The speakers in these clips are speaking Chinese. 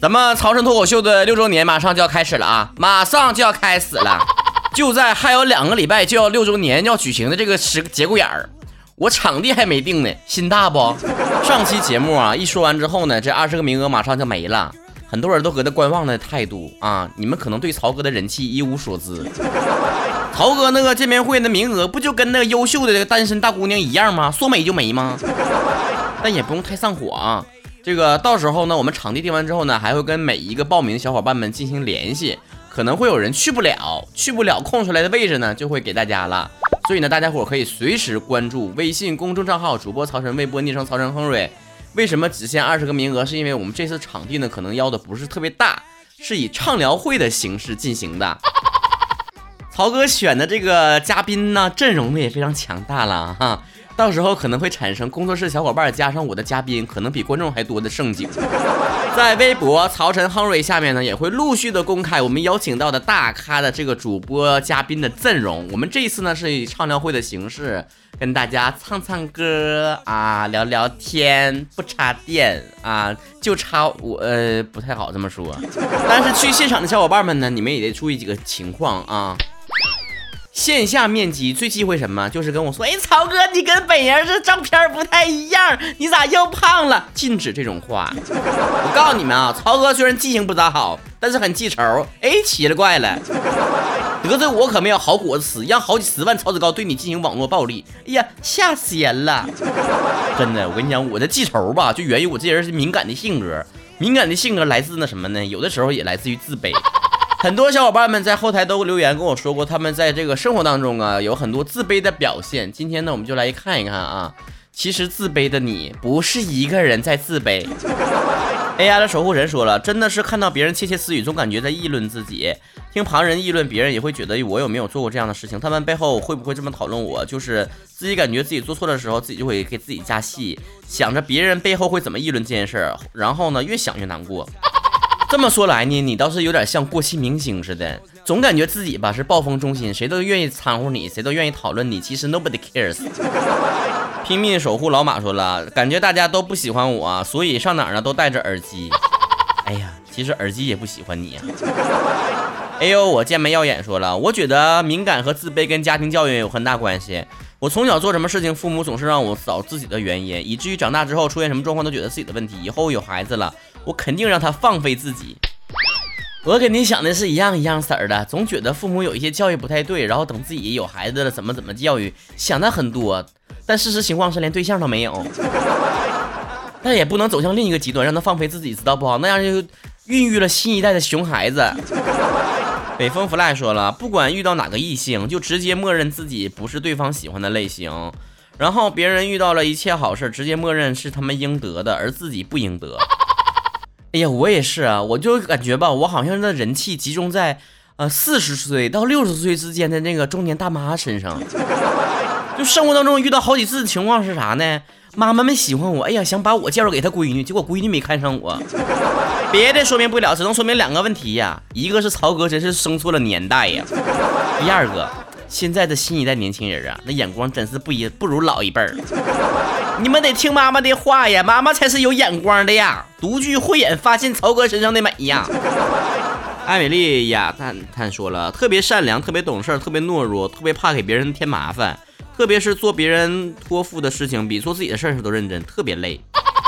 咱们曹晨脱口秀的六周年马上就要开始了啊，马上就要开始了，就在还有两个礼拜就要六周年要举行的这个时节骨眼儿，我场地还没定呢，心大不？上期节目啊一说完之后呢，这二十个名额马上就没了，很多人都搁那观望的态度啊，你们可能对曹哥的人气一无所知。曹哥那个见面会的名额不就跟那个优秀的单身大姑娘一样吗？说没就没吗？但也不用太上火啊。这个到时候呢，我们场地定完之后呢，还会跟每一个报名的小伙伴们进行联系，可能会有人去不了，去不了空出来的位置呢，就会给大家了。所以呢，大家伙可以随时关注微信公众账号主播曹晨，微博昵称曹晨亨瑞。为什么只限二十个名额？是因为我们这次场地呢，可能要的不是特别大，是以畅聊会的形式进行的。曹哥选的这个嘉宾呢，阵容呢也非常强大了哈。到时候可能会产生工作室小伙伴加上我的嘉宾，可能比观众还多的盛景。在微博曹晨亨瑞下面呢，也会陆续的公开我们邀请到的大咖的这个主播嘉宾的阵容。我们这一次呢是以畅聊会的形式跟大家唱唱歌啊，聊聊天，不插电啊，就插我呃不太好这么说。但是去现场的小伙伴们呢，你们也得注意几个情况啊。线下面基最忌讳什么？就是跟我说，哎，曹哥，你跟本人这照片不太一样，你咋又胖了？禁止这种话。我告诉你们啊，曹哥虽然记性不咋好，但是很记仇。哎，奇了怪了，得罪我可没有好果子吃，让好几十万曹子高对你进行网络暴力。哎呀，吓死人了！真的，我跟你讲，我的记仇吧，就源于我这人是敏感的性格。敏感的性格来自那什么呢？有的时候也来自于自卑。很多小伙伴们在后台都留言跟我说过，他们在这个生活当中啊，有很多自卑的表现。今天呢，我们就来看一看啊，其实自卑的你不是一个人在自卑。AI 的守护神说了，真的是看到别人窃窃私语，总感觉在议论自己；听旁人议论别人，也会觉得我有没有做过这样的事情？他们背后会不会这么讨论我？就是自己感觉自己做错的时候，自己就会给自己加戏，想着别人背后会怎么议论这件事儿，然后呢，越想越难过。这么说来呢，你倒是有点像过气明星似的，总感觉自己吧是暴风中心，谁都愿意掺和你，谁都愿意讨论你。其实 nobody cares。拼命守护老马说了，感觉大家都不喜欢我，所以上哪儿呢都戴着耳机。哎呀，其实耳机也不喜欢你啊。哎呦，我剑眉耀眼说了，我觉得敏感和自卑跟家庭教育有很大关系。我从小做什么事情，父母总是让我找自己的原因，以至于长大之后出现什么状况都觉得自己的问题。以后有孩子了。我肯定让他放飞自己。我跟你想的是一样一样色儿的，总觉得父母有一些教育不太对，然后等自己有孩子了怎么怎么教育，想的很多。但事实情况是连对象都没有。但也不能走向另一个极端，让他放飞自己，知道不好？那样就孕育了新一代的熊孩子。北风 fly 说了，不管遇到哪个异性，就直接默认自己不是对方喜欢的类型。然后别人遇到了一切好事，直接默认是他们应得的，而自己不应得。哎呀，我也是啊，我就感觉吧，我好像那人气集中在，呃，四十岁到六十岁之间的那个中年大妈身上。就生活当中遇到好几次的情况是啥呢？妈妈们喜欢我，哎呀，想把我介绍给她闺女，结果闺女没看上我。别的说明不了，只能说明两个问题呀，一个是曹哥真是生错了年代呀，第二个，现在的新一代年轻人啊，那眼光真是不一不如老一辈儿。你们得听妈妈的话呀，妈妈才是有眼光的呀，独具慧眼，发现曹哥身上的美呀。艾美丽呀，他他说了，特别善良，特别懂事，特别懦弱，特别怕给别人添麻烦，特别是做别人托付的事情，比做自己的事儿时都认真，特别累。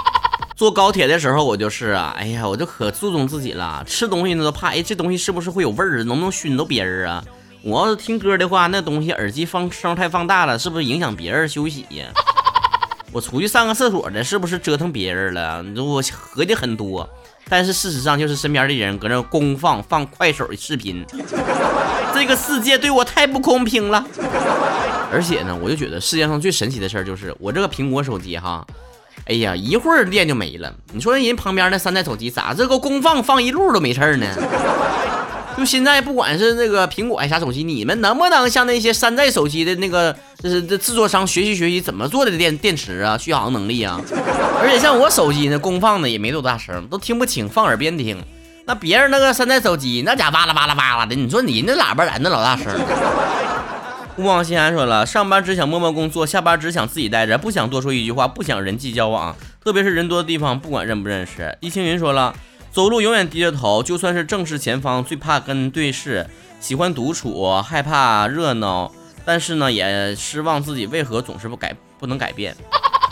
坐高铁的时候，我就是啊，哎呀，我就可注重自己了，吃东西呢都怕，哎，这东西是不是会有味儿，能不能熏着别人啊？我要是听歌的话，那东西耳机放声太放大了，是不是影响别人休息呀？我出去上个厕所的，是不是折腾别人了？你说我合计很多，但是事实上就是身边的人搁那公放放快手的视频，这个世界对我太不公平了。而且呢，我就觉得世界上最神奇的事儿就是我这个苹果手机哈，哎呀，一会儿电就没了。你说人旁边那山寨手机咋这个功放放一路都没事儿呢？就现在，不管是那个苹果还啥手机，你们能不能像那些山寨手机的那个，就是这制作商学习学习怎么做的电电池啊，续航能力啊？而且像我手机呢，功放的也没多大声，都听不清，放耳边听。那别人那个山寨手机，那家哇啦哇啦哇啦的，你说你那喇叭咋那老大声？勿忘心安说了，上班只想默默工作，下班只想自己待着，不想多说一句话，不想人际交往，特别是人多的地方，不管认不认识。易青云说了，走路永远低着头，就算是正视前方，最怕跟对视，喜欢独处，害怕热闹，但是呢，也失望自己为何总是不改不能改变。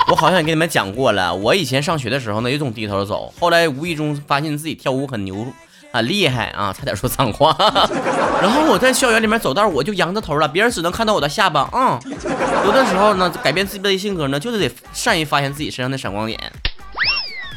我好像也跟你们讲过了，我以前上学的时候呢，也总低头走，后来无意中发现自己跳舞很牛。很厉害啊，差点说脏话。然后我在校园里面走道，我就扬着头了，别人只能看到我的下巴。嗯，有的时候呢，改变自己的性格呢，就是得善于发现自己身上的闪光点。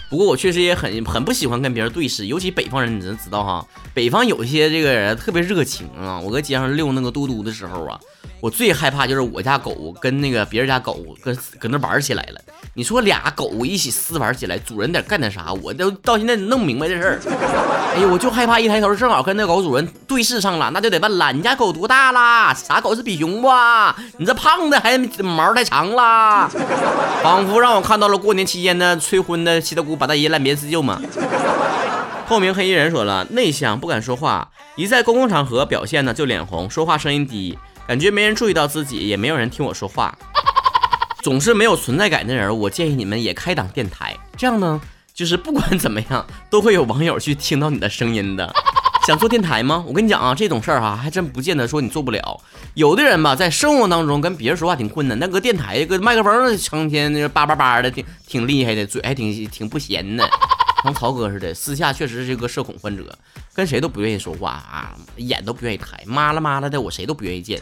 不过我确实也很很不喜欢跟别人对视，尤其北方人，你真知道哈，北方有一些这个人特别热情啊。我搁街上遛那个嘟嘟的时候啊，我最害怕就是我家狗跟那个别人家狗跟搁那玩起来了。你说俩狗一起撕玩起来，主人得干点啥？我都到现在弄不明白这事儿。哎呀，我就害怕一抬头正好跟那狗主人对视上了，那就得问了：你家狗多大啦？啥狗是比熊不？你这胖的还毛太长啦，仿佛让我看到了过年期间的催婚的七大姑八大姨烂别自救嘛。透明黑衣人说了：内向不敢说话，一在公共场合表现呢就脸红，说话声音低，感觉没人注意到自己，也没有人听我说话。总是没有存在感的人，我建议你们也开档电台，这样呢，就是不管怎么样，都会有网友去听到你的声音的。想做电台吗？我跟你讲啊，这种事儿哈，还真不见得说你做不了。有的人吧，在生活当中跟别人说话挺困难，那个电台个麦克风成天那叭叭叭的，挺挺厉害的，嘴还挺挺不闲的。像曹哥似的，私下确实是个社恐患者，跟谁都不愿意说话啊，眼都不愿意抬，麻了麻了的，我谁都不愿意见。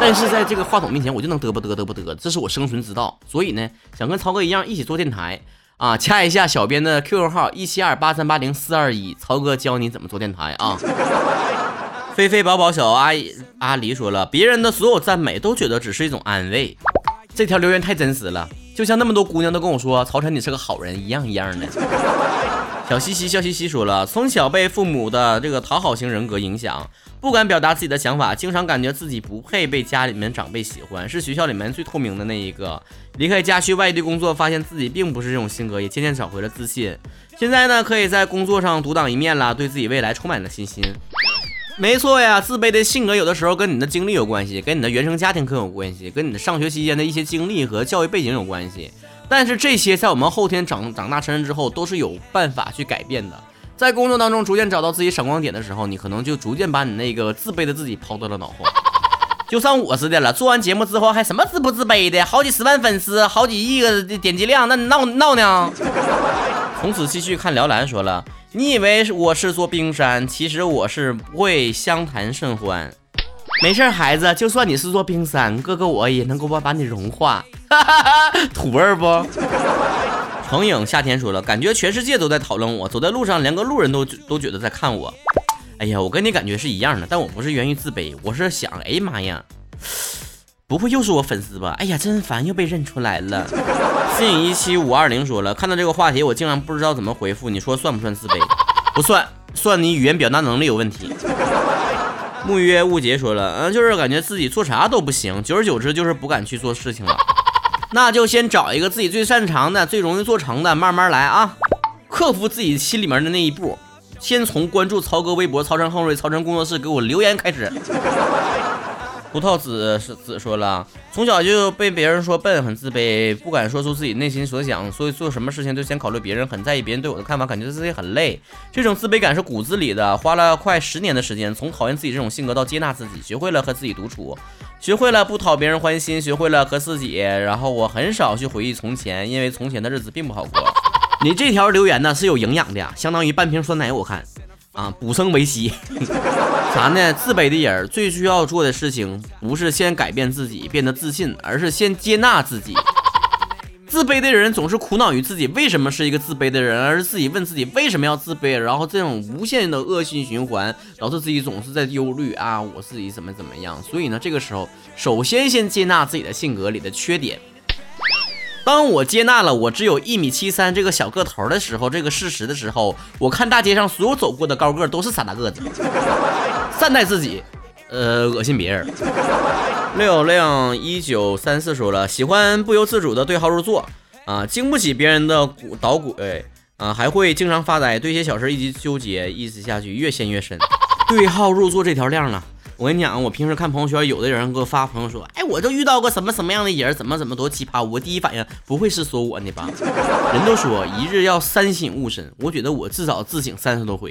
但是在这个话筒面前，我就能嘚啵嘚嘚啵嘚，这是我生存之道。所以呢，想跟曹哥一样一起做电台啊，掐一下小编的 QQ 号一七二八三八零四二一，曹哥教你怎么做电台啊。菲菲宝宝小阿姨阿狸说了，别人的所有赞美都觉得只是一种安慰，这条留言太真实了，就像那么多姑娘都跟我说曹晨你是个好人一样一样的。小西西笑嘻嘻说了，从小被父母的这个讨好型人格影响，不敢表达自己的想法，经常感觉自己不配被家里面长辈喜欢，是学校里面最透明的那一个。离开家去外地工作，发现自己并不是这种性格，也渐渐找回了自信。现在呢，可以在工作上独当一面了，对自己未来充满了信心。没错呀，自卑的性格有的时候跟你的经历有关系，跟你的原生家庭可有关系，跟你的上学期间的一些经历和教育背景有关系。但是这些在我们后天长长大成人之后都是有办法去改变的。在工作当中逐渐找到自己闪光点的时候，你可能就逐渐把你那个自卑的自己抛到了脑后。就像我似的了，做完节目之后还什么自不自卑的，好几十万粉丝，好几亿个点击量，那闹闹呢？从此继续看辽蓝说了，你以为我是座冰山，其实我是不会相谈甚欢。没事，孩子，就算你是座冰山，哥哥我也能够把把你融化。土味儿不？程影夏天说了，感觉全世界都在讨论我，走在路上连个路人都都觉得在看我。哎呀，我跟你感觉是一样的，但我不是源于自卑，我是想，哎呀妈呀，不会又是我粉丝吧？哎呀，真烦，又被认出来了。信影一七五二零说了，看到这个话题，我竟然不知道怎么回复，你说算不算自卑？不算，算你语言表达能力有问题。木约误解说了，嗯，就是感觉自己做啥都不行，久而久之就是不敢去做事情了。那就先找一个自己最擅长的、最容易做成的，慢慢来啊，克服自己心里面的那一步。先从关注曹哥微博“曹晨亨瑞”、“曹晨工作室”给我留言开始。葡萄籽是籽说了，从小就被别人说笨，很自卑，不敢说出自己内心所想，所以做什么事情都先考虑别人，很在意别人对我的看法，感觉自己很累。这种自卑感是骨子里的，花了快十年的时间，从讨厌自己这种性格到接纳自己，学会了和自己独处，学会了不讨别人欢心，学会了和自己。然后我很少去回忆从前，因为从前的日子并不好过。你这条留言呢是有营养的呀，相当于半瓶酸奶，我看。啊，补生维 C，啥呢？自卑的人最需要做的事情，不是先改变自己变得自信，而是先接纳自己。自卑的人总是苦恼于自己为什么是一个自卑的人，而是自己问自己为什么要自卑，然后这种无限的恶性循环，导致自己总是在忧虑啊，我自己怎么怎么样。所以呢，这个时候首先先接纳自己的性格里的缺点。当我接纳了我只有一米七三这个小个头的时候，这个事实的时候，我看大街上所有走过的高个都是傻大个子。善待自己，呃，恶心别人。六六一九三四说了，喜欢不由自主的对号入座啊，经不起别人的鼓捣鬼啊，还会经常发呆，对一些小事一直纠结，一直下去越陷越深。对号入座这条亮了。我跟你讲，我平时看朋友圈，有的人给我发朋友说，哎，我就遇到过什么什么样的人，怎么怎么多奇葩。我第一反应不会是说我呢吧？人都说一日要三省吾身，我觉得我至少自省三十多回。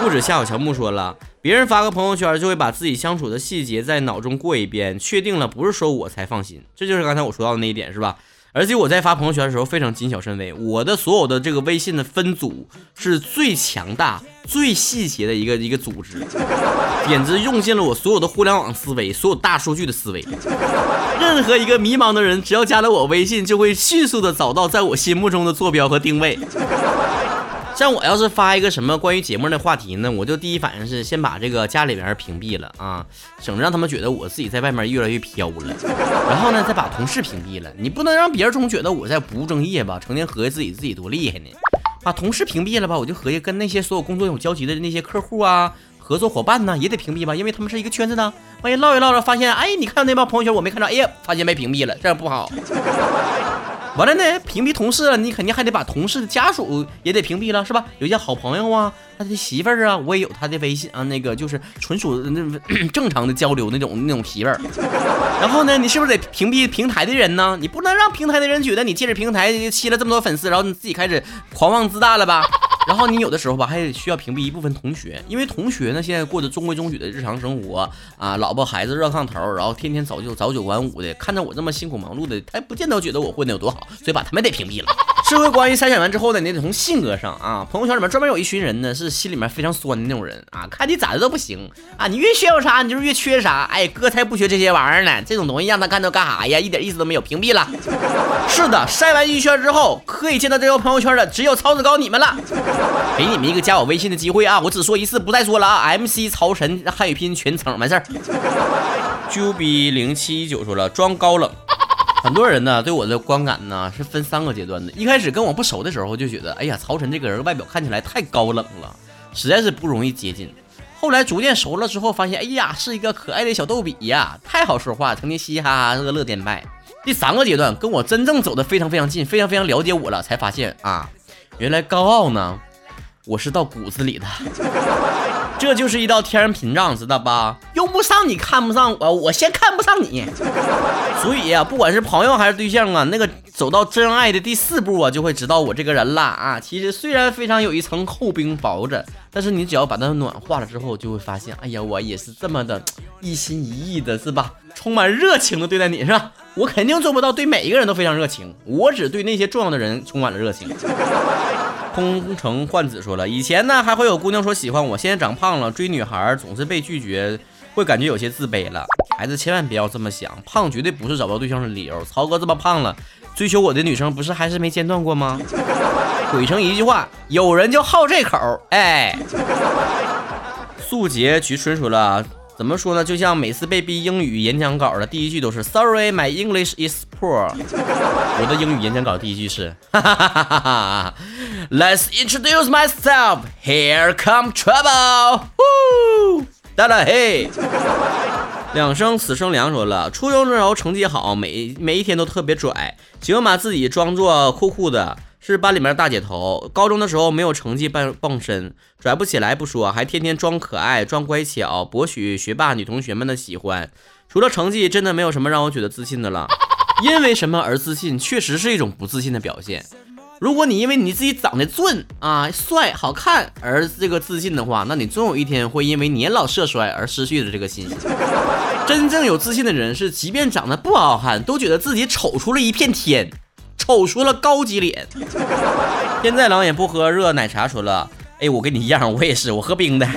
不止夏小乔木说了，别人发个朋友圈就会把自己相处的细节在脑中过一遍，确定了不是说我才放心。这就是刚才我说到的那一点，是吧？而且我在发朋友圈的时候非常谨小慎微，我的所有的这个微信的分组是最强大、最细节的一个一个组织，简直用尽了我所有的互联网思维、所有大数据的思维。任何一个迷茫的人，只要加了我微信，就会迅速的找到在我心目中的坐标和定位。像我要是发一个什么关于节目的话题呢，我就第一反应是先把这个家里边屏蔽了啊，省得让他们觉得我自己在外面越来越飘了。然后呢，再把同事屏蔽了，你不能让别人总觉得我在不务正业吧，成天合计自己自己多厉害呢。把同事屏蔽了吧，我就合计跟那些所有工作有交集的那些客户啊、合作伙伴呢，也得屏蔽吧，因为他们是一个圈子的。万一唠一唠着发现，哎，你看到那帮朋友圈我没看着，哎呀，发现被屏蔽了，这样不好。完了呢，屏蔽同事了，你肯定还得把同事的家属也得屏蔽了，是吧？有些好朋友啊，他的媳妇儿啊，我也有他的微信啊，那个就是纯属那 正常的交流那种那种媳妇儿。然后呢，你是不是得屏蔽平台的人呢？你不能让平台的人觉得你借着平台吸了这么多粉丝，然后你自己开始狂妄自大了吧？然后你有的时候吧，还得需要屏蔽一部分同学，因为同学呢现在过着中规中矩的日常生活啊，老婆孩子热炕头，然后天天早九早九晚五的，看着我这么辛苦忙碌的，他不见得觉得我混的有多好，所以把他们得屏蔽了。社会关系筛选完之后呢，你得从性格上啊，朋友圈里面专门有一群人呢，是心里面非常酸的那种人啊，看你咋的都不行啊，你越炫耀啥，你就是越缺啥。哎，哥才不缺这些玩意儿呢，这种东西让他看到干啥呀？一点意思都没有，屏蔽了。是的，筛完一圈之后，可以见到这条朋友圈的只有曹子高你们了。给你们一个加我微信的机会啊！我只说一次，不再说了啊！MC 曹晨汉语拼音全称，完事儿。j u b 零七一九说了，装高冷。很多人呢对我的观感呢是分三个阶段的。一开始跟我不熟的时候，就觉得，哎呀，曹晨这个人外表看起来太高冷了，实在是不容易接近。后来逐渐熟了之后，发现，哎呀，是一个可爱的小逗比呀，太好说话，成天嘻嘻哈哈，乐乐颠拜。第三个阶段，跟我真正走的非常非常近，非常非常了解我了，才发现啊，原来高傲呢。我是到骨子里的，这就是一道天然屏障，知道吧？用不上你看不上我，我先看不上你。所以啊，不管是朋友还是对象啊，那个走到真爱的第四步啊，就会知道我这个人了啊。其实虽然非常有一层厚冰薄着，但是你只要把它暖化了之后，就会发现，哎呀，我也是这么的一心一意的，是吧？充满热情的对待你，是吧？我肯定做不到对每一个人都非常热情，我只对那些重要的人充满了热情。空城幻子说了，以前呢还会有姑娘说喜欢我，现在长胖了，追女孩总是被拒绝，会感觉有些自卑了。孩子千万不要这么想，胖绝对不是找不到对象的理由。曹哥这么胖了，追求我的女生不是还是没间断过吗？怼成一句话，有人就好这口。哎，素洁菊春说了。怎么说呢？就像每次被逼英语演讲稿的第一句都是 Sorry, my English is poor。我的英语演讲稿第一句是哈哈哈哈哈哈 Let's introduce myself. Here come trouble. 呼，哒啦嘿。两声死生凉说了，初中的时候成绩好，每每一天都特别拽，喜欢把自己装作酷酷的。是班里面的大姐头，高中的时候没有成绩傍傍身，拽不起来不说，还天天装可爱、装乖巧，博取学霸女同学们的喜欢。除了成绩，真的没有什么让我觉得自信的了。因为什么而自信，确实是一种不自信的表现。如果你因为你自己长得俊啊、帅、好看而这个自信的话，那你终有一天会因为年老色衰而失去了这个信心。真正有自信的人是，即便长得不好看，都觉得自己丑出了一片天。丑出了高级脸，天在冷也不喝热奶茶。说了，哎，我跟你一样，我也是，我喝冰的。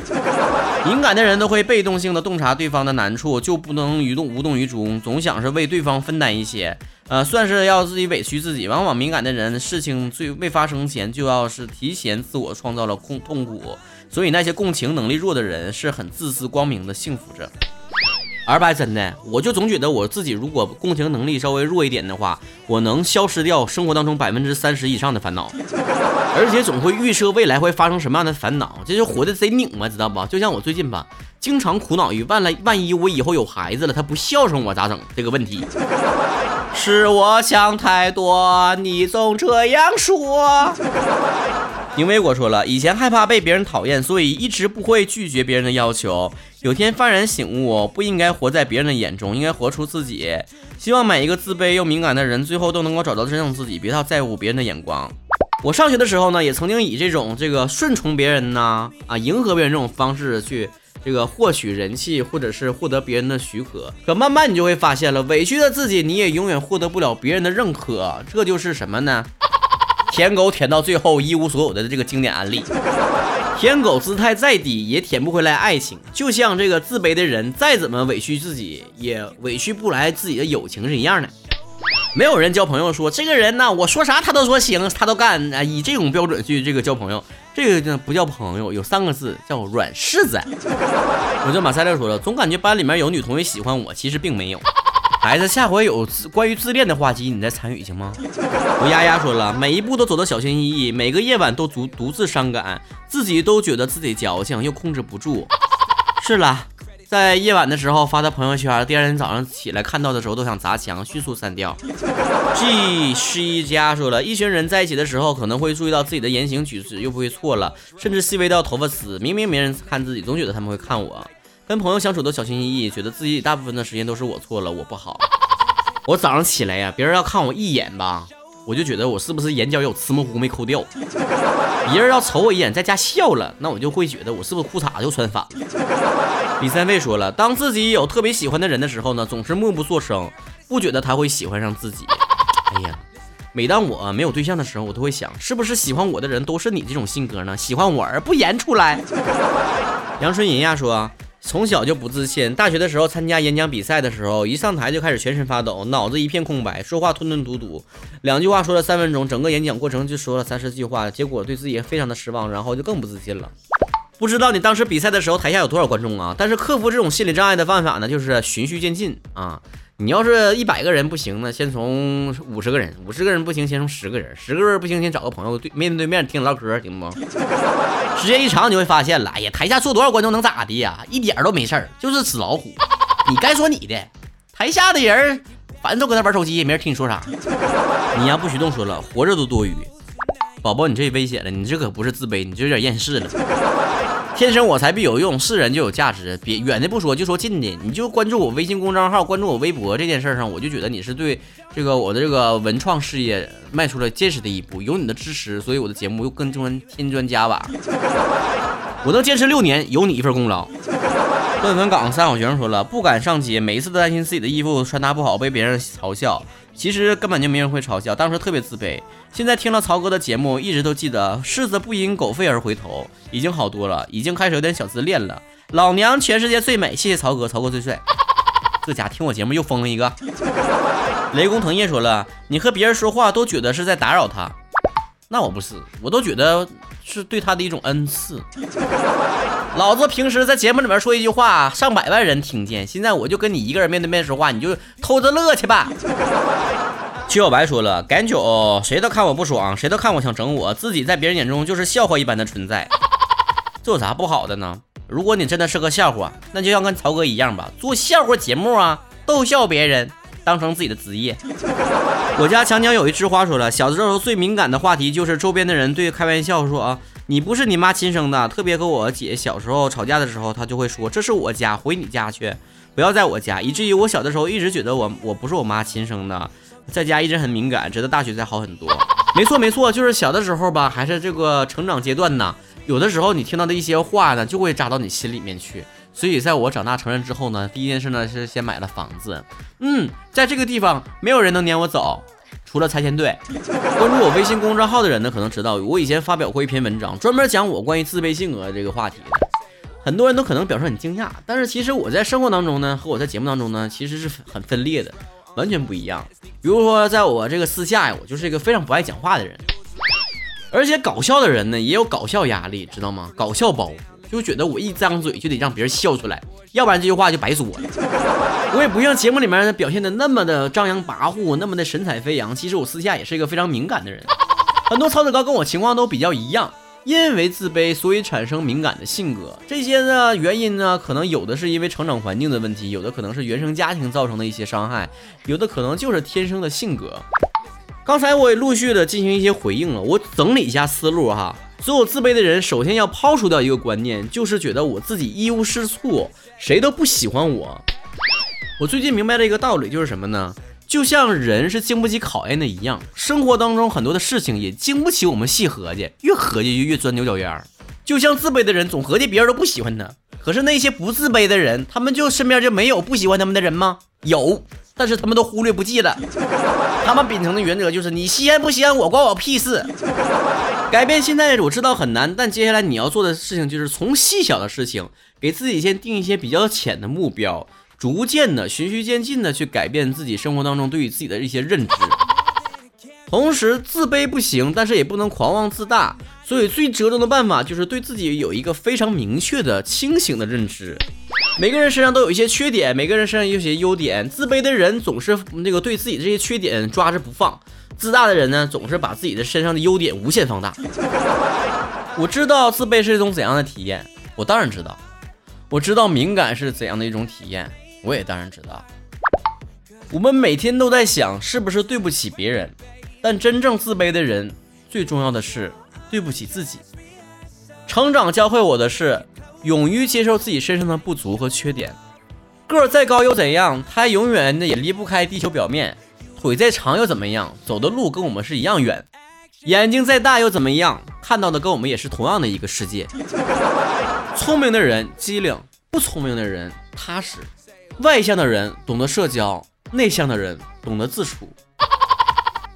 敏感的人都会被动性的洞察对方的难处，就不能于动无动于衷，总想是为对方分担一些，呃，算是要自己委屈自己。往往敏感的人，事情最未发生前，就要是提前自我创造了痛痛苦，所以那些共情能力弱的人，是很自私光明的幸福着。二白真的，我就总觉得我自己如果共情能力稍微弱一点的话，我能消失掉生活当中百分之三十以上的烦恼，而且总会预设未来会发生什么样的烦恼，这就活得贼拧巴，知道吧？就像我最近吧，经常苦恼于万了万一我以后有孩子了，他不孝顺我咋整这个问题。是我想太多，你总这样说。丁卫国说了，以前害怕被别人讨厌，所以一直不会拒绝别人的要求。有天幡然醒悟，不应该活在别人的眼中，应该活出自己。希望每一个自卑又敏感的人，最后都能够找到真正自己，别太在乎别人的眼光。我上学的时候呢，也曾经以这种这个顺从别人呐，啊，迎合别人这种方式去这个获取人气，或者是获得别人的许可。可慢慢你就会发现了，委屈的自己，你也永远获得不了别人的认可。这就是什么呢？舔狗舔到最后一无所有的这个经典案例。舔狗姿态再低，也舔不回来爱情。就像这个自卑的人，再怎么委屈自己，也委屈不来自己的友情是一样的。没有人交朋友说这个人呢，我说啥他都说行，他都干啊，以这种标准去这个交朋友，这个不叫朋友，有三个字叫软柿子。我叫马赛勒说了，总感觉班里面有女同学喜欢我，其实并没有。孩子，下回有自关于自恋的话题，你再参与行吗？我丫丫说了，每一步都走得小心翼翼，每个夜晚都独独自伤感，自己都觉得自己矫情，又控制不住。是了，在夜晚的时候发的朋友圈，第二天早上起来看到的时候都想砸墙，迅速删掉。G 十一加说了，一群人在一起的时候，可能会注意到自己的言行举止，又不会错了，甚至细微到头发丝。明明没人看自己，总觉得他们会看我。跟朋友相处都小心翼翼，觉得自己大部分的时间都是我错了，我不好。我早上起来呀，别人要看我一眼吧，我就觉得我是不是眼角有瓷模糊没抠掉。别人要瞅我一眼，在家笑了，那我就会觉得我是不是裤衩又穿反了。李三位说了，当自己有特别喜欢的人的时候呢，总是默不作声，不觉得他会喜欢上自己。哎呀，每当我没有对象的时候，我都会想，是不是喜欢我的人都是你这种性格呢？喜欢我而不言出来。杨春银呀说。从小就不自信，大学的时候参加演讲比赛的时候，一上台就开始全身发抖，脑子一片空白，说话吞吞吐吐，两句话说了三分钟，整个演讲过程就说了三十句话，结果对自己非常的失望，然后就更不自信了。不知道你当时比赛的时候台下有多少观众啊？但是克服这种心理障碍的办法呢，就是循序渐进啊。你要是一百个人不行呢，先从五十个人；五十个人不行，先从十个人；十个人不行，先找个朋友对面对面听唠嗑，行不？时间一长，你就会发现了，哎呀，台下坐多少观众能咋的呀？一点都没事儿，就是纸老虎。你该说你的，台下的人反正都搁那玩手机，也没人听你说啥。你呀，不许动说了，活着都多余。宝宝，你这危险了，你这可不是自卑，你这有点厌世了。天生我材必有用，是人就有价值。别远的不说，就说近的，你就关注我微信公众号，关注我微博这件事上，我就觉得你是对这个我的这个文创事业迈出了坚实的一步。有你的支持，所以我的节目又更专添砖加瓦。我能坚持六年，有你一份功劳。论文岗三好学生说了，不敢上街，每一次都担心自己的衣服穿搭不好被别人嘲笑。其实根本就没人会嘲笑，当时特别自卑。现在听了曹哥的节目，一直都记得“柿子不因狗吠而回头”，已经好多了，已经开始有点小自恋了。老娘全世界最美，谢谢曹哥，曹哥最帅。这家听我节目又疯了一个。雷公藤叶说了，你和别人说话都觉得是在打扰他，那我不是，我都觉得是对他的一种恩赐。老子平时在节目里面说一句话，上百万人听见。现在我就跟你一个人面对面说话，你就偷着乐去吧。曲小白说了，感觉谁都看我不爽，谁都看我想整我，自己在别人眼中就是笑话一般的存在。这有啥不好的呢？如果你真的是个笑话，那就像跟曹哥一样吧，做笑话节目啊，逗笑别人，当成自己的职业。我家强强有一枝花说了，小的时候最敏感的话题就是周边的人对开玩笑说啊。你不是你妈亲生的，特别和我姐小时候吵架的时候，她就会说这是我家，回你家去，不要在我家。以至于我小的时候一直觉得我我不是我妈亲生的，在家一直很敏感，直到大学才好很多。没错没错，就是小的时候吧，还是这个成长阶段呢，有的时候你听到的一些话呢，就会扎到你心里面去。所以在我长大成人之后呢，第一件事呢是先买了房子，嗯，在这个地方没有人能撵我走。除了拆迁队，关注我微信公众号的人呢，可能知道我以前发表过一篇文章，专门讲我关于自卑性格这个话题的。很多人都可能表示很惊讶，但是其实我在生活当中呢，和我在节目当中呢，其实是很分裂的，完全不一样。比如说，在我这个私下呀，我就是一个非常不爱讲话的人，而且搞笑的人呢，也有搞笑压力，知道吗？搞笑包袱。就觉得我一张嘴就得让别人笑出来，要不然这句话就白说了。我也不像节目里面表现的那么的张扬跋扈，那么的神采飞扬。其实我私下也是一个非常敏感的人。很多曹子高跟我情况都比较一样，因为自卑所以产生敏感的性格。这些呢原因呢，可能有的是因为成长环境的问题，有的可能是原生家庭造成的一些伤害，有的可能就是天生的性格。刚才我也陆续的进行一些回应了，我整理一下思路哈。所有自卑的人首先要抛除掉一个观念，就是觉得我自己一无是处，谁都不喜欢我。我最近明白了一个道理，就是什么呢？就像人是经不起考验的一样，生活当中很多的事情也经不起我们细合计，越合计就越钻牛角尖儿。就像自卑的人总合计别人都不喜欢他，可是那些不自卑的人，他们就身边就没有不喜欢他们的人吗？有，但是他们都忽略不计了。他们秉承的原则就是你吸烟不吸烟我关我屁事。改变心态我知道很难，但接下来你要做的事情就是从细小的事情给自己先定一些比较浅的目标。逐渐的、循序渐进的去改变自己生活当中对于自己的一些认知，同时自卑不行，但是也不能狂妄自大，所以最折中的办法就是对自己有一个非常明确的、清醒的认知。每个人身上都有一些缺点，每个人身上有些优点。自卑的人总是那个对自己这些缺点抓着不放，自大的人呢，总是把自己的身上的优点无限放大。我知道自卑是一种怎样的体验，我当然知道，我知道敏感是怎样的一种体验。我也当然知道，我们每天都在想是不是对不起别人，但真正自卑的人，最重要的是对不起自己。成长教会我的是，勇于接受自己身上的不足和缺点。个儿再高又怎样？他永远的也离不开地球表面。腿再长又怎么样？走的路跟我们是一样远。眼睛再大又怎么样？看到的跟我们也是同样的一个世界。聪明的人机灵，不聪明的人踏实。外向的人懂得社交，内向的人懂得自处。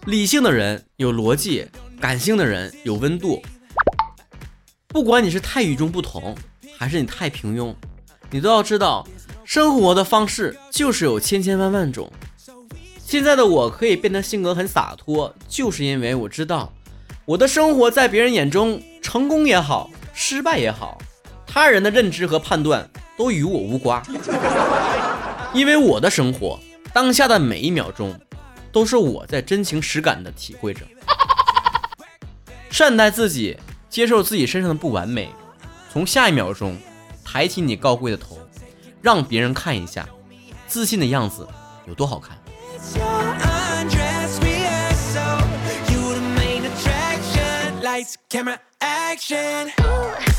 理性的人有逻辑，感性的人有温度。不管你是太与众不同，还是你太平庸，你都要知道，生活的方式就是有千千万万种。现在的我可以变得性格很洒脱，就是因为我知道，我的生活在别人眼中，成功也好，失败也好，他人的认知和判断都与我无关。因为我的生活当下的每一秒钟，都是我在真情实感的体会着。善待自己，接受自己身上的不完美，从下一秒钟抬起你高贵的头，让别人看一下自信的样子有多好看。Camera action.